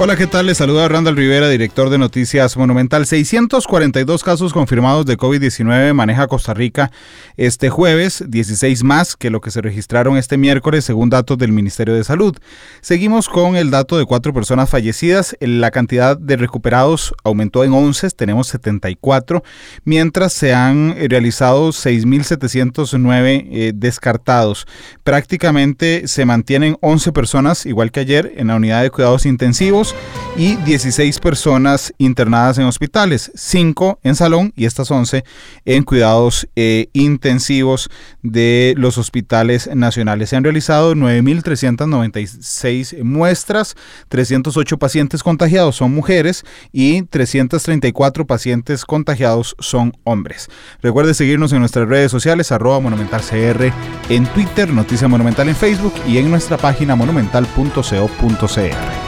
Hola, ¿qué tal? Les saluda Randall Rivera, director de Noticias Monumental. 642 casos confirmados de COVID-19 maneja Costa Rica este jueves, 16 más que lo que se registraron este miércoles según datos del Ministerio de Salud. Seguimos con el dato de cuatro personas fallecidas. La cantidad de recuperados aumentó en 11, tenemos 74, mientras se han realizado 6.709 eh, descartados. Prácticamente se mantienen 11 personas, igual que ayer, en la unidad de cuidados intensivos y 16 personas internadas en hospitales, 5 en salón y estas 11 en cuidados eh, intensivos de los hospitales nacionales. Se han realizado 9.396 muestras, 308 pacientes contagiados son mujeres y 334 pacientes contagiados son hombres. Recuerde seguirnos en nuestras redes sociales, arroba monumentalcr en Twitter, Noticia Monumental en Facebook y en nuestra página monumental.co.cr.